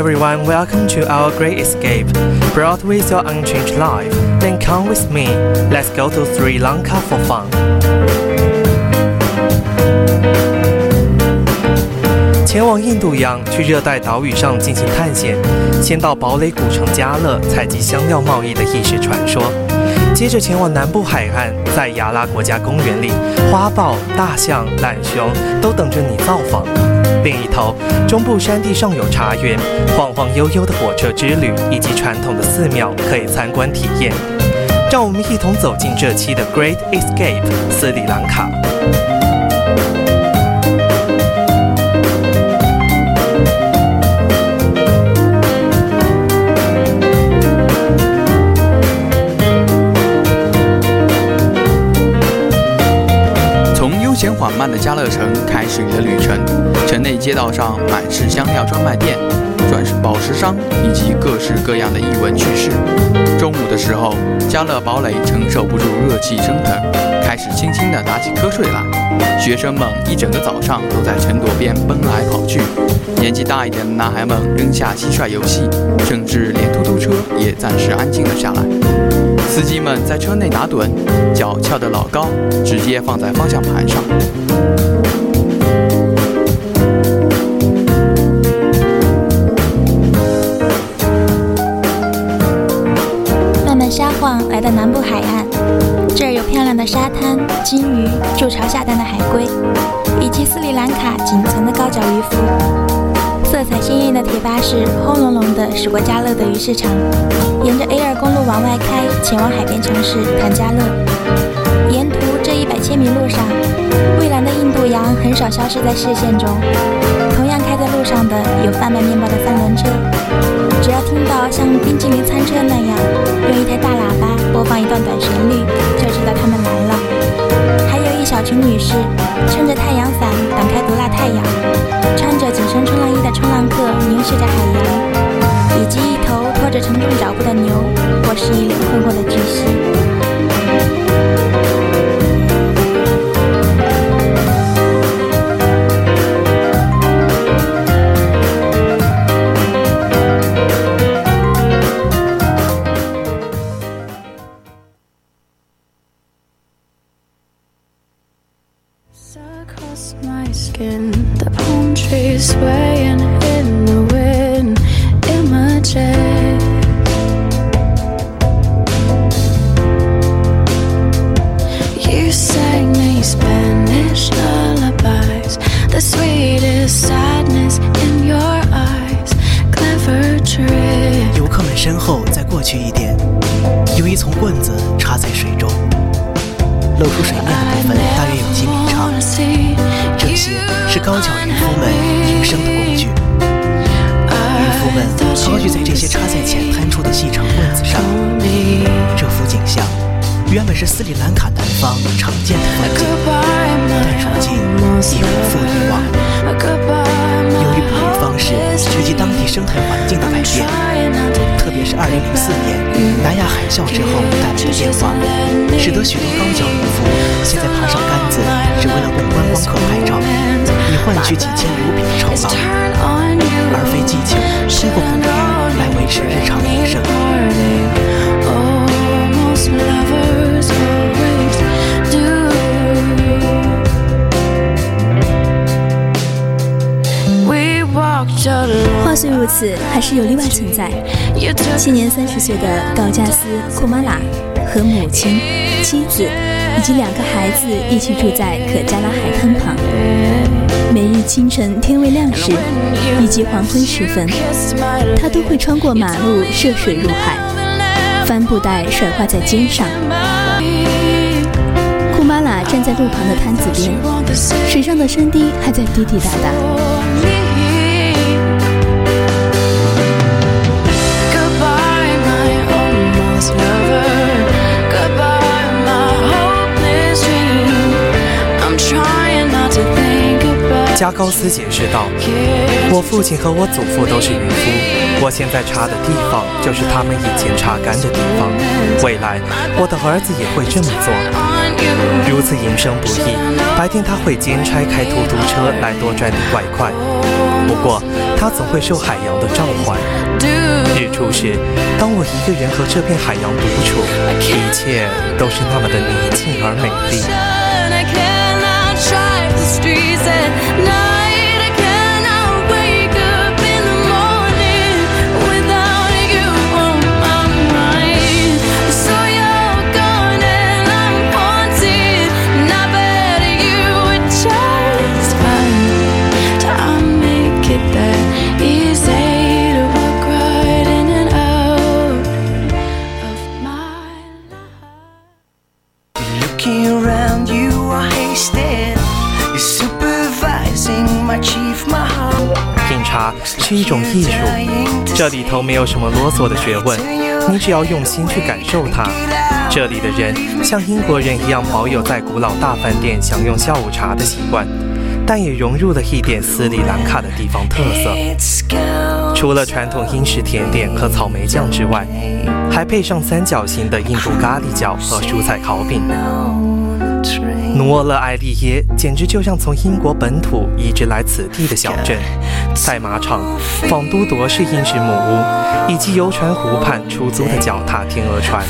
Everyone, welcome to our great escape, brought with your unchanged life. Then come with me. Let's go to Sri Lanka for fun. 前往印度洋，去热带岛屿上进行探险。先到堡垒古城加勒，采集香料贸易的异世传说。接着前往南部海岸，在亚拉国家公园里，花豹、大象、懒熊都等着你造访。另一头，中部山地上有茶园，晃晃悠悠的火车之旅，以及传统的寺庙可以参观体验。让我们一同走进这期的 Great Escape 斯里兰卡。缓慢的加勒城开始你的旅程，城内街道上满是香料专卖店、钻石宝石商以及各式各样的异闻趣事。中午的时候，加勒堡垒承受不住热气升腾，开始轻轻地打起瞌睡来。学生们一整个早上都在城垛边奔来跑去，年纪大一点的男孩们扔下蟋蟀游戏，甚至连突突车也暂时安静了下来。司机们在车内打盹，脚翘得老高，直接放在方向盘上。慢慢撒晃，来到南部海岸，这儿有漂亮的沙滩、金鱼、筑巢下蛋的海龟，以及斯里兰卡仅存的高脚渔夫。色彩鲜艳的铁巴士轰隆隆地驶过加勒的鱼市场，沿着 A 二公路往外开，前往海边城市坦加勒。沿途这一百千米路上，蔚蓝的印度洋很少消失在视线中。同样开在路上的有贩卖面包的三轮车，只要听到像冰淇淋餐车那样用一台大喇叭播放一段短旋律，就知道他们来了。还有一小群女士客凝 spanish salabas，the sweetest sadness in your eyes. Clever 游客们身后再过去一点有一丛棍子插在水中露出水面的部分大约有几米长。这些是高脚渔夫们营生的工具。渔夫们高举在这些插在浅滩处的细长棍子上这幅景象原本是斯里兰卡南方常见的风景。生态环境的改变，特别是2004年南亚海啸之后带来的变化，使得许多高脚渔夫现在爬上杆子，只为了供观光客拍照，以换取几千卢比的酬劳，而非寄情，通过捕鱼来维持日常营生。话虽如此还是有例外存在。现年三十岁的高加斯·库马拉和母亲、妻子以及两个孩子一起住在可加拉海滩旁。每日清晨天未亮时，以及黄昏时分，他都会穿过马路涉水入海，帆布袋甩挂在肩上。库马拉站在路旁的摊子边，水上的声滴还在滴滴答答。加高斯解释道：“我父亲和我祖父都是渔夫，我现在插的地方就是他们以前插竿的地方。未来我的儿子也会这么做。如此营生不易，白天他会兼差开出租车来多赚点外快。不过他总会受海洋的召唤。日出时，当我一个人和这片海洋独处，一切都是那么的宁静而美丽。” said no. 种艺术，这里头没有什么啰嗦的学问，你只要用心去感受它。这里的人像英国人一样保有在古老大饭店享用下午茶的习惯，但也融入了一点斯里兰卡的地方特色。除了传统英式甜点和草莓酱之外，还配上三角形的印度咖喱饺和蔬菜烤饼。努沃勒埃利耶简直就像从英国本土移植来此地的小镇，赛马场、仿都铎式英式木屋，以及游船湖畔出租的脚踏天鹅船。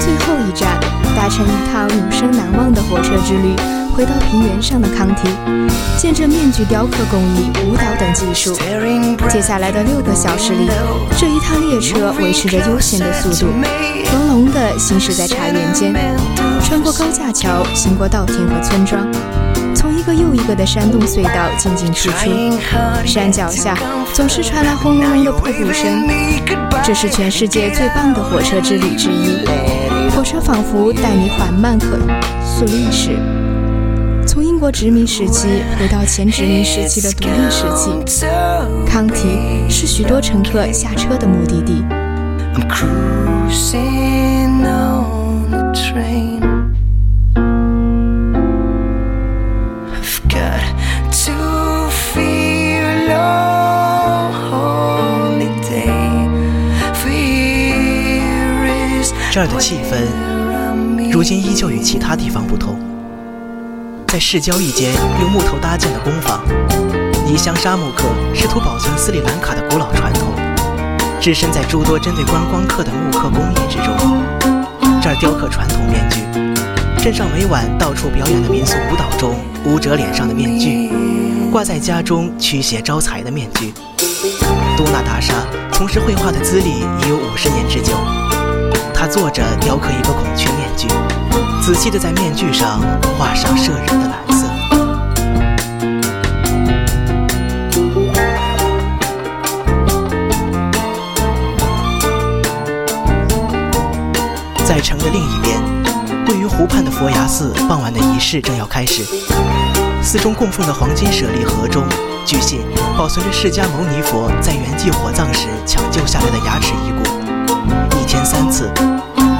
最后一站，搭乘一趟永生难忘的火车之旅，回到平原上的康提，见证面具雕刻工艺、舞蹈等技术。接下来的六个小时里，这一趟列车维持着悠闲的速度，隆隆地行驶在茶园间，穿过高架桥，行过稻田和村庄，从一个又一个的山洞隧道进进出出，山脚下总是传来轰隆隆的瀑布声。这是全世界最棒的火车之旅之一。火车仿佛带你缓慢可溯历史，从英国殖民时期回到前殖民时期的独立时期。康提是许多乘客下车的目的地。如今依旧与其他地方不同。在市郊一间用木头搭建的工坊，尼香沙木刻试图保存斯里兰卡的古老传统，置身在诸多针对观光客的木刻工艺之中。这儿雕刻传统面具，镇上每晚到处表演的民俗舞蹈中，舞者脸上的面具，挂在家中驱邪招财的面具。都纳达莎从事绘画的资历已有五十年之久。他坐着雕刻一个孔雀面具，仔细的在面具上画上摄人的蓝色。在城的另一边，位于湖畔的佛牙寺傍晚的仪式正要开始。寺中供奉的黄金舍利盒中，据信保存着释迦牟尼佛在圆寂火葬时抢救下来的牙齿遗骨。一天三次，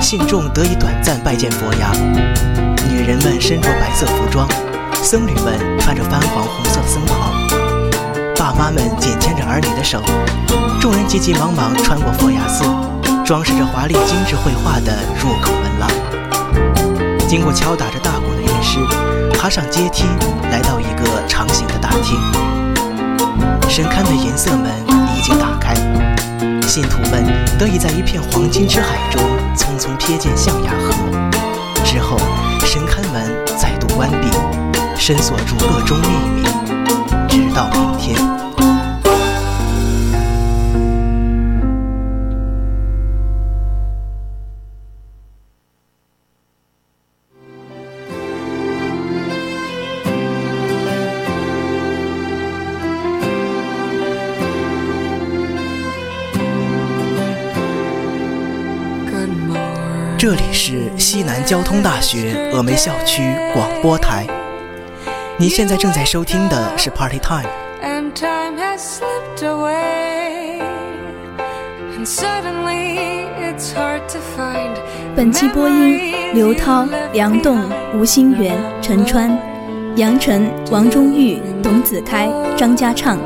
信众得以短暂拜见佛牙。女人们身着白色服装，僧侣们穿着泛黄红色僧袍，爸妈们紧牵着儿女的手，众人急急忙忙穿过佛牙寺，装饰着华丽精致绘画的入口门廊。经过敲打着大鼓的乐师，爬上阶梯，来到一个长形的大厅。神龛的银色门已经打开，信徒们得以在一片黄金之海中匆匆瞥见象牙河。之后，神龛门再度关闭，深锁住各中秘密，直到明天。这里是西南交通大学峨眉校区广播台，您现在正在收听的是 Party Time。本期播音：刘涛、梁栋、吴新元、陈川、杨晨、王中玉、董子开、张家畅。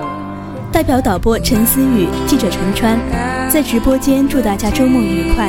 代表导播陈思雨，记者陈川，在直播间祝大家周末愉快。